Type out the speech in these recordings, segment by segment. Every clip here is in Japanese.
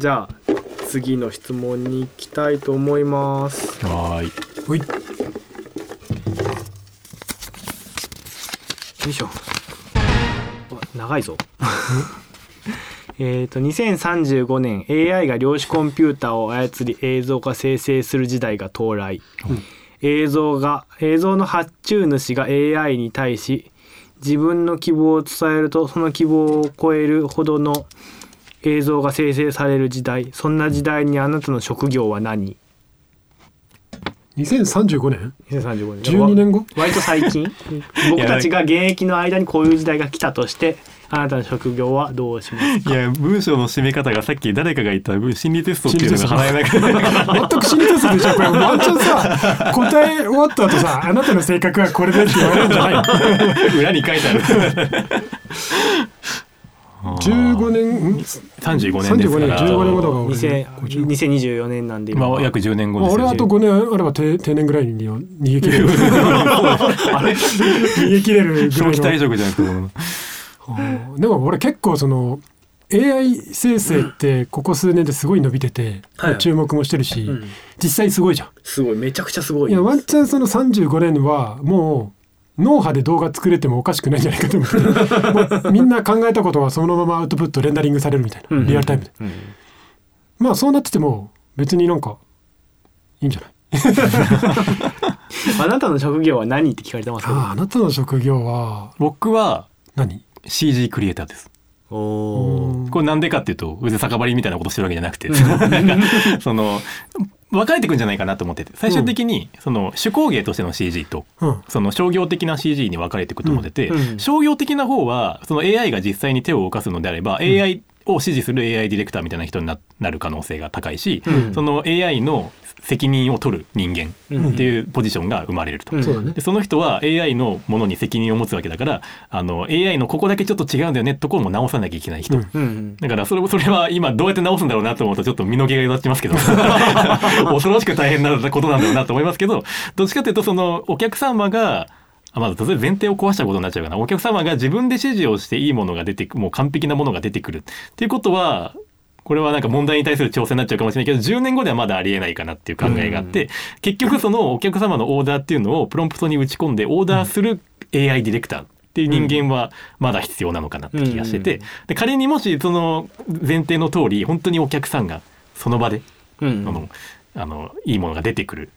じゃあ次の質問に行きたいと思います。はーい。ほい。よいしょ。あ長いぞ。えっと2035年 AI が量子コンピューターを操り映像化生成する時代が到来、映像が映像の発注主が AI に対し自分の希望を伝えるとその希望を超えるほどの映像が生成される時代そんな時代にあなたの職業は何？2035年？2035年。12年後？割と最近？僕たちが現役の間にこういう時代が来たとしてあなたの職業はどうしますいや文章の締め方がさっき誰かが言った。心理テストっていうのが払えなくて全く心理テストでしょこれ。ワンチャンさ 答え終わった後さあなたの性格はこれでって言われるんじゃないの？裏に書いてある15年ん？35年です35年から15年後だか。ら俺2000 50 2024年なんで。今まあ約10年後ですよ俺あと5年あれば定定年ぐらいに逃げ切れる。逃げ切れるぐ長期退らいの職じゃなくてでも俺結構その AI 生成ってここ数年ですごい伸びてて、はい注目もしてるし、うん。実際すごいじゃん。すごい。めちゃくちゃすごいいやワンチャンその35年はもう脳波で動画作れてもおかしくないんじゃないかと思って。もうみんな考えたことはそのままアウトプットレンダリングされるみたいな、うんリアルタイムで。うん。まあそうなってても別になんかいいんじゃない？あなたの職業は何って聞かれてます？あああなたの職業は僕は何？CG クリエイターです。おこれなんでかっていうと別に酒場りみたいなことしてるわけじゃなくて。その分かれてくんじゃないかなと思ってて。最終的にその手工芸としての CG とうん。その商業的な CG に分かれていくと思ってて、商業的な方はその AI が実際に手を動かすのであれば、AI を指示する AI ディレクターみたいな人にななる可能性が高いし、うん。その AI の責任を取る人間っていうポジションが生まれると。うん。でその人は AI のものに責任を持つわけだからあの AI のここだけちょっと違うんだよねところも直さなきゃいけない人、うん。うんだからそれそれは今どうやって直すんだろうなと思うとちょっと身の毛がよだちますけど。恐ろしく大変なことなんだろうなと思いますけどどっちかというとそのお客様があまず例えば前提を壊したことになっちゃうかな。お客様が自分で指示をしていいものが出てくもう完璧なものが出てくる。っていうことはこれはなんか問題に対する挑戦になっちゃうかもしれないけど10年後ではまだありえないかなっていう考えがあって、結局そのお客様のオーダーっていうのをプロンプトに打ち込んでオーダーする AI ディレクターっていう人間はまだ必要なのかなって気がしてて、うんで仮にもしその前提の通り本当にお客さんがその場で、うん。あのあのいいものが出てくる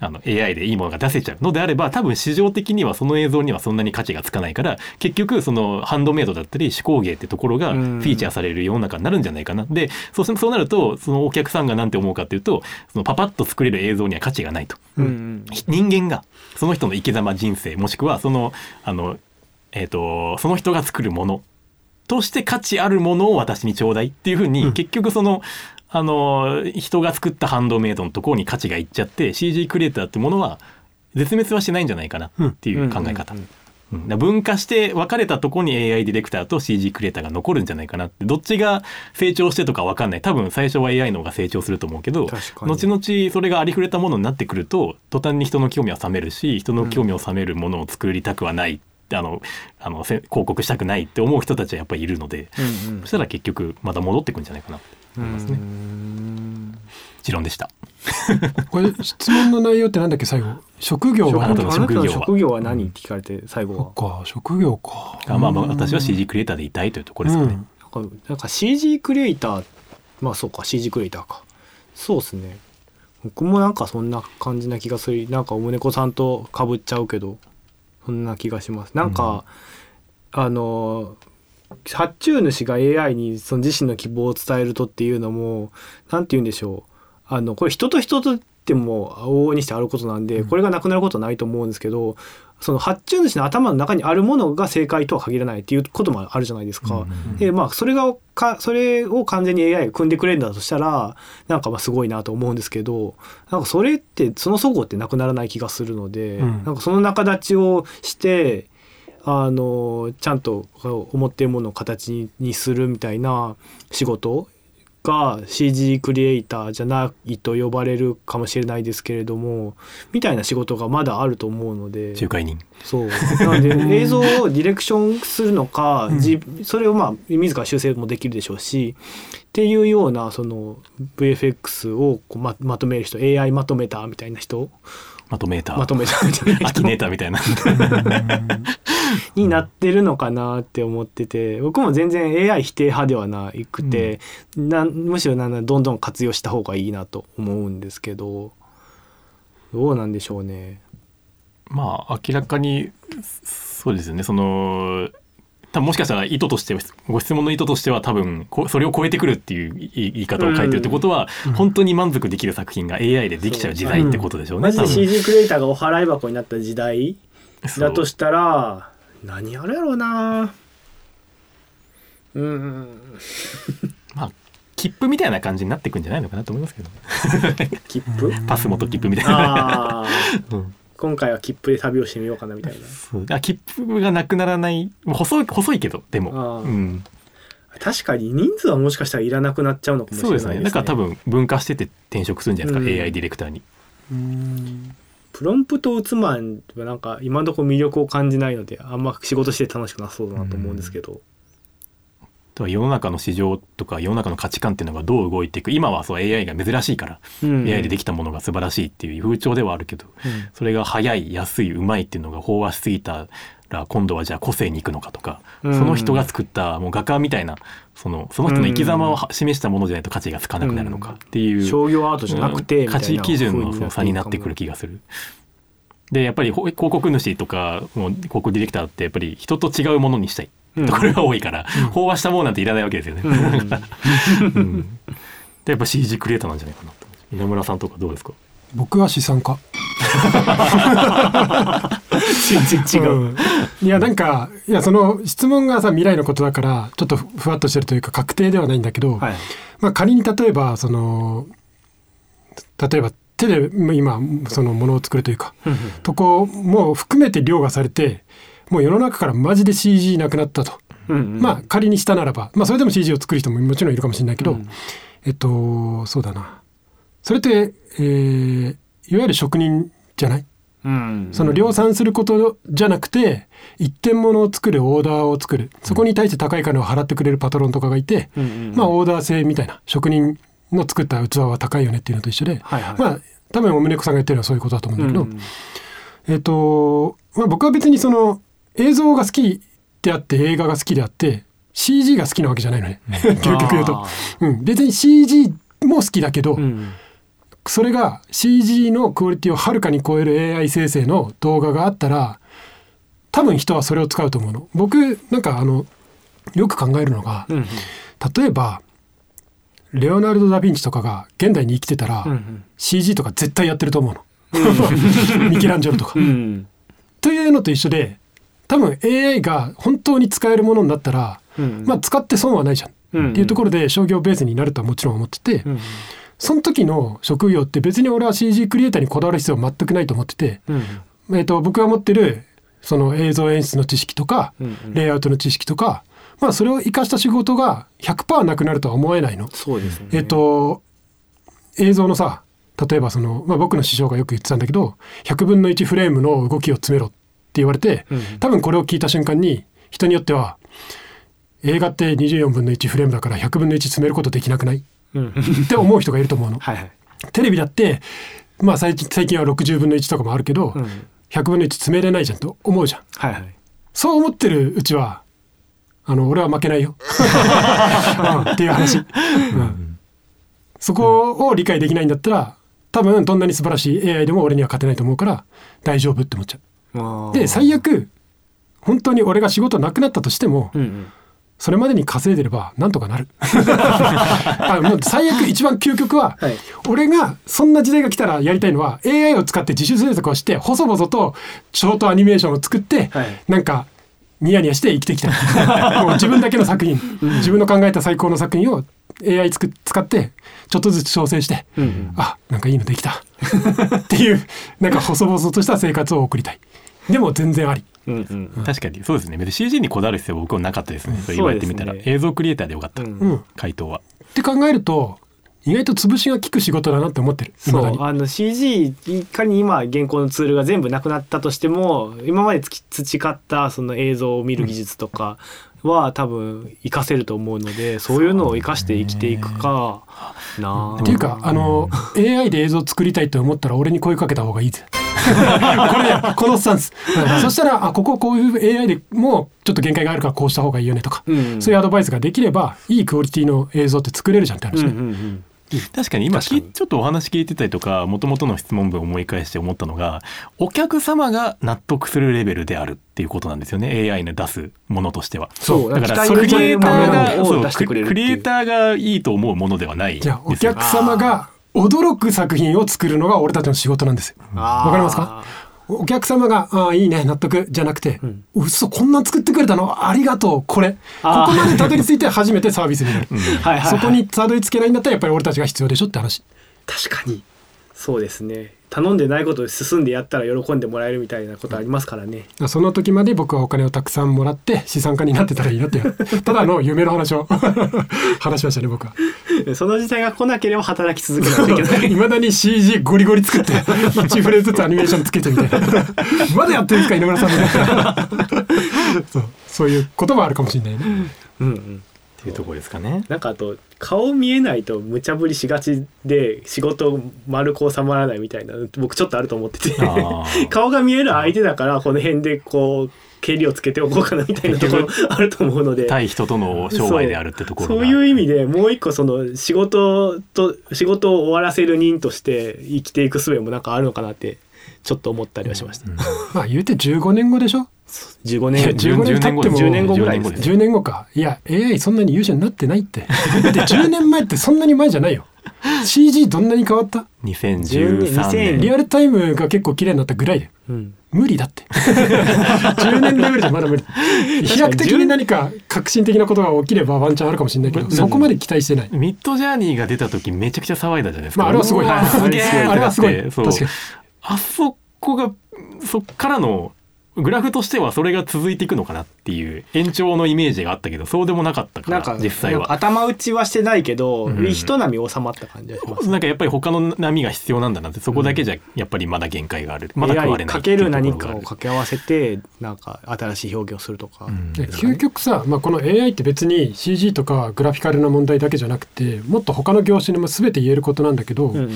あの AI でいいものが出せちゃうのであれば多分市場的にはその映像にはそんなに価値がつかないから結局そのハンドメイドだったり手工芸ってところがフうんィーチャーされる世の中になるんじゃないかな。でそうすそうなるとそのお客さんが何て思うかっていうとそのパパッと作れる映像には価値がないと。うんうん人間がその人の生き様人生もしくはそのあの、えー、とその人が作るものとして価値あるものを私にちょうだいっていうふうに、うん結局そのあの人が作ったハンドメイドのところに価値がいっちゃって CG クリエイターってものは絶滅はしないんじゃないかなっていう考え方。分化して分かれたところに AI ディレクターと CG クリエイターが残るんじゃないかなって。どっちが成長してとか分かんない。多分最初は AI の方が成長すると思うけど後々それがありふれたものになってくると途端に人の興味は冷めるし人の興味を冷めるものを作りたくはない、あのあのせ広告したくないって思う人たちはやっぱりいるので、うんうん。そしたら結局また戻ってくんじゃないかなって思いますね。持論でした。これ質問の内容ってなんだっけ最後？職業は？職業は？職業は？何？って聞かれて最後は。そっか職業か。あまあまあ私は CG クリエイターでいたいというところですかね。なん。かなんか CG クリエイターまあそうか CG クリエイターか。そうですね。僕もなんかそんな感じな気がする。なんかおむねこさんとかぶっちゃうけどそんな気がします。なんか、あの発注主が AI にその自身の希望を伝えるとっていうのもなんて言うんでしょう。あのこれ人と人とっても往々にしてあることなんで、これがなくなることはないと思うんですけどその発注主の頭の中にあるものが正解とは限らないっていうこともあるじゃないですか。でまあそれがかそれを完全に AI が組んでくれるんだとしたらなんかまあすごいなと思うんですけどなんかそれってそのそごうってなくならない気がするので、うん。なんかその仲立ちをしてあのちゃんと思っているものを形ににするみたいな仕事が CG クリエイターじゃないと呼ばれるかもしれないですけれどもみたいな仕事がまだあると思うので。仲介人。そう。なので 映像をディレクションするのか、じそれをまあ自ら修正もできるでしょうしっていうようなその VFX をままとめる人 AI まとめたみたいな人まとめーターまとめたみたいな。アキ人ネーターみたいな。になってるのかなって思ってて僕も全然 AI 否定派ではなくて、なん。むしろなんだどんどん活用した方がいいなと思うんですけどどうなんでしょうね。まあ明らかにそうですよね。その多分もしかしたら意図としてご質問の意図としては多分こそれを超えてくるっていう言い方を書いてるってことは、本当に満足できる作品が AI でできちゃう時代ってことでしょうね。マジで CG クリエイターがお払い箱になった時代だとしたら何やるやろうな。うーん。まあ切符みたいな感じになっていくんじゃないのかなと思いますけど切符？パス元切符みたいな。うん今回は切符で旅をしてみようかなみたいな。そう。あ切符がなくならない。もう細い細いけどでも、うん、確かに人数はもしかしたらいらなくなっちゃうのかもしれないですね。ね。だから多分分化してて転職するんじゃないですか、うん。AI ディレクターに。プロンプトを打つマンはなんか今のところ魅力を感じないのであんま仕事して楽しくなさそうだなと思うんですけど、だから世の中の市場とか世の中の価値観っていうのがどう動いていく。今はそう AI が珍しいから、うん。AI でできたものが素晴らしいっていう風潮ではあるけど、うん。それが早い安いうまいっていうのが飽和しすぎたら今度はじゃあ個性に行くのかとか、うん。その人が作ったもう画家みたいなそのその人の生き様をは示したものじゃないと価値がつかなくなるのかっていう、商業アートじゃなくて価値基準のその差になってくる気がする。でやっぱりほ広告主とかもう広告ディレクターってやっぱり人と違うものにしたい。ところが多いから、飽和したものなんていらないわけですよね。うんでやっぱ CG クリエイターなんじゃないかなと。稲村さんとかどうですか？僕は資産家。全 然違う、うん。いやなんかいやその質問がさ未来のことだからちょっとふふわっとしてるというか確定ではないんだけど、はい。まあ、仮に例えばその例えば手で今そのものを作るというかとこも含めて凌駕されてもう世の中からマジで CG なくなったと、うんうん。まあ仮にしたならば、まあ、それでも CG を作る人ももちろんいるかもしれないけど、うん。えっとそうだな。それって、えーいわゆる職人じゃない？うん。その量産することじゃなくて一点物を作るオーダーを作る。そこに対して高い金を払ってくれるパトロンとかがいて、うんうんまあオーダー制みたいな。職人の作った器は高いよねっていうのと一緒で、はいはい。まあ多分お宗子さんが言ってるのはそういうことだと思うんだけど、うん。えっ、と、まあ、僕は別にその映像が好きであって映画が好きであって CG が好きなわけじゃないのね。究極言うと。あ、うん、別に CG も好きだけど、うん。それが CG のクオリティをはるかに超える AI 生成の動画があったら多分人はそれを使うと思うの。僕なんかあのよく考えるのがうん例えばレオナルド・ダ・ヴィンチとかが現代に生きてたら、うん CG とか絶対やってると思うの。ミケランジェロとか。う。ん。というのと一緒で多分 AI が本当に使えるものになったら、うん。まあ使って損はないじゃん、うん。っていうところで商業ベースになるとはもちろん思ってて、うん。その時の職業って別に俺は CG クリエイターにこだわる必要は全くないと思ってて、うん。えー、と僕が持ってるその映像演出の知識とか、うんレイアウトの知識とか、まあ、それを生かした仕事が100%なくなるとは思えないの。そうですね。えっ、と映像のさ例えばその、まあ、僕の師匠がよく言ってたんだけど100分の1フレームの動きを詰めろって言われて、うん多分これを聞いた瞬間に人によっては映画って24分の1フレームだから100分の1詰めることできなくない？うん。って思う人がいると思うの。はいはい。テレビだってまあ最近最近は60分の1とかもあるけど、うん。100分の1詰めれないじゃんと思うじゃん。はいはい。そう思ってるうちはあの俺は負けないよ、うんっていう話、うん。そこを理解できないんだったら多分どんなに素晴らしい AI でも俺には勝てないと思うから大丈夫って思っちゃあう。ー。で最悪本当に俺が仕事なくなったとしても、うんうん。それまでに稼いでればなんとかなる。あもう最悪一番究極は、はい。俺がそんな時代が来たらやりたいのは AI を使って自主制作をして細々とショートアニメーションを作って、はい。なんかニヤニヤして生きてきた。もう自分だけの作品。自分の考えた最高の作品を AI つく使ってちょっとずつ調整して、うんうん。あなんかいいのできた。っていうなんか細々とした生活を送りたい。でも全然あり。うんうん。確かにそうですね。別に CG にこだわる必要は僕はなかったですね、そう言われてみたら、そうですね映像クリエイターでよかった、回答は。て考えると意外と潰しが効く仕事だなって思ってる。そう。あの CG いかに今現行のツールが全部なくなったとしても今までつき培ったその映像を見る技術とかは多分活かせると思うのでそういうのを活かして生きていくかなあ。っていうかあの AI で映像作りたいと思ったら俺に声かけた方がいいぜ。これねこのスタンス、うん。そしたらあこここういう AI でもちょっと限界があるからこうした方がいいよねとか、うん。そういうアドバイスができればいいクオリティの映像って作れるじゃんって話ね、うんうんうん確かに今ちょっとお話聞いてたりとかもともとの質問文を思い返して思ったのがお客様が納得するレベルであるっていうことなんですよね。AI の出すものとしては。そうだからクリエイターがそうを出してくれるっていう。クリエイターがいいと思うものではないじゃあお客様が驚く作品を作るのが俺たちの仕事なんですよ。わかりますか？お客様が「ああいいね納得」じゃなくて「嘘こんなん作ってくれたの？ありがとうこれ」ここまでたどり着いて初めてサービスになる、はいはいはい。そこにたどり着けないんだったらやっぱり俺たちが必要でしょって話。確かに。そうですね頼んでないことを進んでやったら喜んでもらえるみたいなことありますからね。その時まで僕はお金をたくさんもらって資産家になってたらいいなって ただの夢の話を。話しましたね僕は。その時代が来なければ働き続けないといけない。いまだに CG ゴリゴリ作って1フレーズずつアニメーションつけてみたいな。まだやってるんですか稲村さんみたいなそう。そういうこともあるかもしれないね。うんうんっていうところですかね。なんかあと顔見えないと無茶ぶりしがちで仕事丸く収まらないみたいな僕ちょっとあると思ってて。顔が見える相手だからこの辺でこう蹴りをつけておこうかなみたいなところあると思うので。対人との商売であるってところがそういう意味でもう一個その仕事と仕事を終わらせる人として生きていく術もなんかあるのかなってちょっと思ったりはしました、まあ言うて15年後でしょ？15いや年15年経っても10年後ぐらいですね。10 10年後か。いや AI そんなに優秀になってないって。だって10年前ってそんなに前じゃないよ。CG どんなに変わった？2013年リアルタイムが結構綺麗になったぐらいで。うん。無理だって。10年レベルじゃまだ無理。飛躍的に何か革新的なことが起きればワンチャンあるかもしれないけどそこまで期待してない。ミッドジャーニーが出た時めちゃくちゃ騒いだじゃないですか。まああれはすごい。うわすげえ あれはすごい。確かに。あそこがそっからのグラフとしてはそれが続いていくのかなっていう延長のイメージがあったけどそうでもなかったからなんか実際は。頭打ちはしてないけど、うん人波収まった感じ。がしますなんかやっぱり他の波が必要なんだなってそこだけじゃやっぱりまだ限界がある、まだ食われないかける何かを掛け合わせてなんか新しい表現をするとか、うん。で究極さ、まあ、この AI って別に CG とかグラフィカルな問題だけじゃなくてもっと他の業種にも全て言えることなんだけど、うん。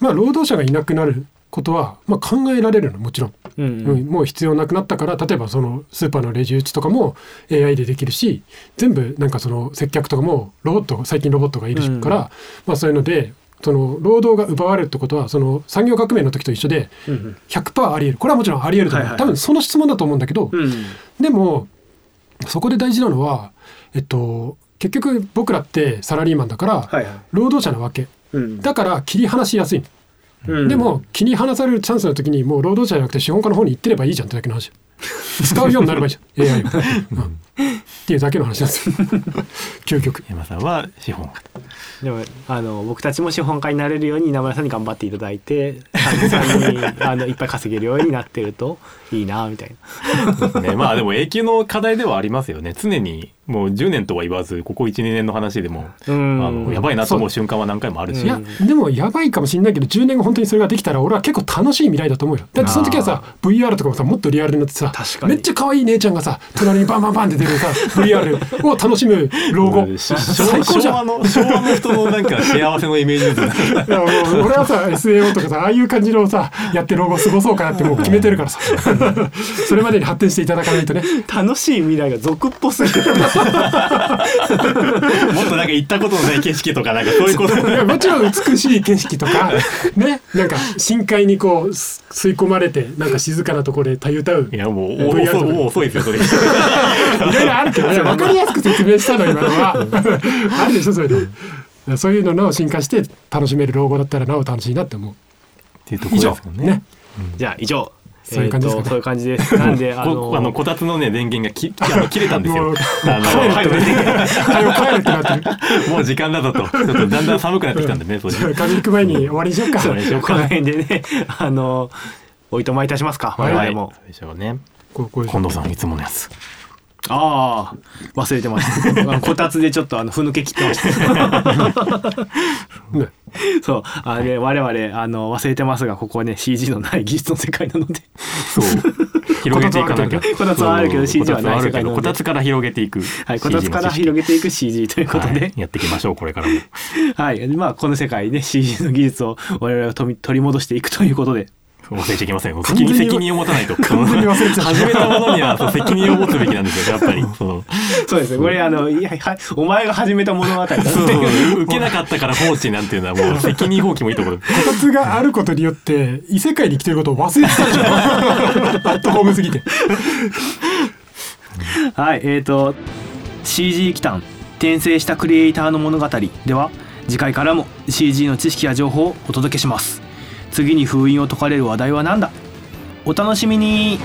まあ労働者がいなくなることは、まあ、考えられるのもちろん、うんうん。もう必要なくなったから例えばそのスーパーのレジ打ちとかも AI でできるし全部なんかその接客とかもロボット最近ロボットがいるから、うんまあ、そういうのでその労働が奪われるってことはその産業革命の時と一緒でうん100%ありえる。これはもちろんありえると思う、はいはい多分その質問だと思うんだけど、うんでもそこで大事なのは、えっと、結局僕らってサラリーマンだからはいはい。労働者なわけ。うん。だから切り離しやすい。の、うん。でも切り離されるチャンスの時にもう労働者じゃなくて資本家の方に行ってればいいじゃんってだけの話。使うようになればいいじゃん。AI を、うん。っていうだけの話なんです。よ究極。山さんは資本家。でもあの僕たちも資本家になれるように稲村さんに頑張っていただいて患者さんにあのいっぱい稼げるようになってるといいなみたいな。ね、まあでも永久の課題ではありますよね。常にもう10年とは言わずここ12年の話でも、うん。あのやばいなと思う瞬間は何回もあるし、う。んいやでもやばいかもしれないけど10年後本当にそれができたら俺は結構楽しい未来だと思うよ。だってその時はさ VR とかもさもっとリアルになってさめっちゃ可愛い姉ちゃんがさ隣にバンバンバンって出るさ VR を楽しむ老後。し最高じゃん。昭和の昭和の人のなんか幸せのイメージですね。いやもう俺はさ SAO とかさああいう感じのさやって老後過ごそうかなってもう決めてるからさ。それまでに発展していただかないとね。楽しい未来が俗っぽすぎる。もっとなんか行ったことのない景色とかなんかそういうこと。いやもちろん美しい景色とかねなんか深海にこうす吸い込まれてなんか静かなところでたゆたう。いやもうもう遅いですよそれ。いろいろあるけどね分かりやすく説明したの今のは。あ。るでしょそれでそういうのを進化して楽しめる老後だったらなお楽しいなって思う。っていうところですよね。ねじゃあ以上。そういう感じですかね。えーとそういう感じです。なんであこのあのこたつのね電源がき あの切れたんですよ。帰るってなってるはい帰るってなってるもう時間だぞとちょっとだんだん寒くなってきたんでね。そうです風邪ひく前に終わりにしようか。終わりにしようこの辺でね。あのおいとまいたしますか我々も。そうでしょうね。近藤さんいつものやつああ忘れてました。こたつでちょっとあのふぬけ切ってました。ね。そう。あれ我々あの忘れてますがここはね CG のない技術の世界なので。そう。広げていかなきゃ。こたつはあるけど CG はない世界なので。こたつから広げていく。はいこたつから広げていく CG ということで、はい。やっていきましょうこれからも。はい、まあこの世界で CG の技術を我々が取り取り戻していくということで忘れちゃいけません責任責任を持たないと。完全に忘れてた。始めたものには責任を持つべきなんですよ やっぱり。そのそうですね。これあのいやはお前が始めた物語だそう。受けなかったから放置なんていうのはもう責任放棄もいいところ。こたつがあることによって異世界に生きてることを忘れてたでしょアットホームすぎて。はいえー、と CG 機関転生したクリエイターの物語では次回からも CG の知識や情報をお届けします次に封印を解かれる話題は何だ?お楽しみに。